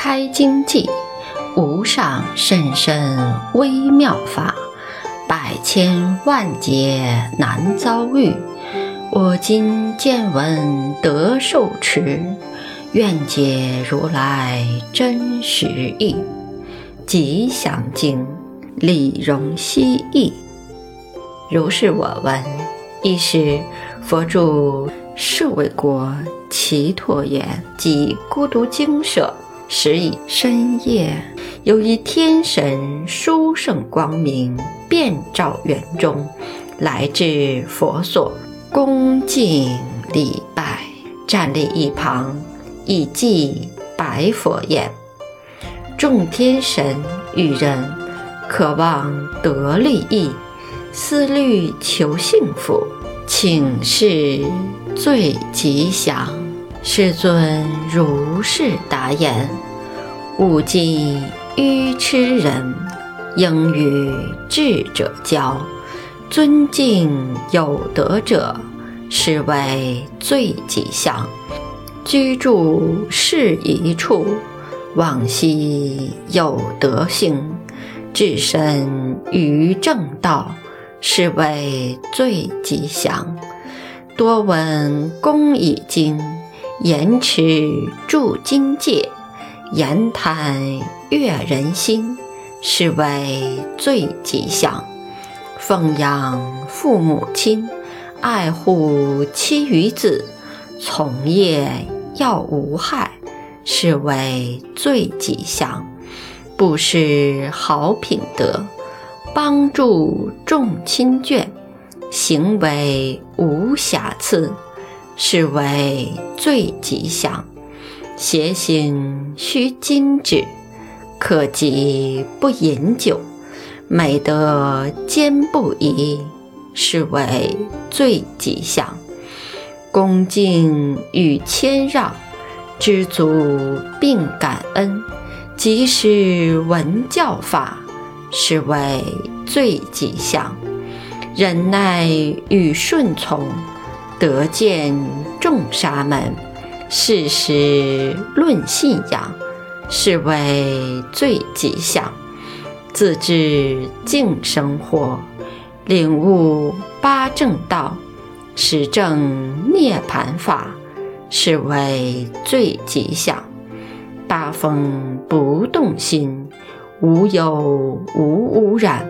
开经济，无上甚深微妙法，百千万劫难遭遇。我今见闻得受持，愿解如来真实义。吉祥经，李荣希译。如是我闻。一时，佛住舍卫国祇陀园，即孤独精舍。时已深夜，有一天神殊胜光明，遍照园中，来至佛所，恭敬礼拜，站立一旁，以祭白佛言：“众天神与人，渴望得利益，思虑求幸福，请示最吉祥。”世尊如是答言：“勿近愚痴人，应与智者交。尊敬有德者，是为最吉祥。居住适宜处，往昔有德行，置身于正道，是为最吉祥。多闻公已经。”言持住金戒，言谈悦人心，是为最吉祥。奉养父母亲，爱护妻与子，从业要无害，是为最吉祥。布施好品德，帮助众亲眷，行为无瑕疵。是为最吉祥，邪行须禁止，可及不饮酒，美德坚不移，是为最吉祥。恭敬与谦让，知足并感恩，及时闻教法，是为最吉祥。忍耐与顺从。得见众沙门，事实论信仰，是为最吉祥。自知净生活，领悟八正道，实证涅盘法，是为最吉祥。八风不动心，无有无污染，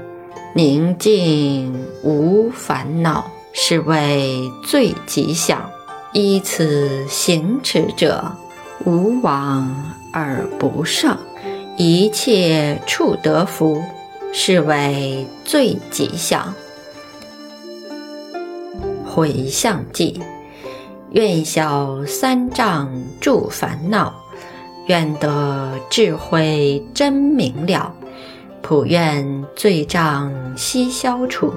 宁静无烦恼。是为最吉祥，依此行持者，无往而不胜，一切处得福，是为最吉祥。回向记，愿消三障诸烦恼，愿得智慧真明了，普愿罪障悉消除。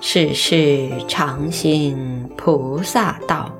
世事常行菩萨道。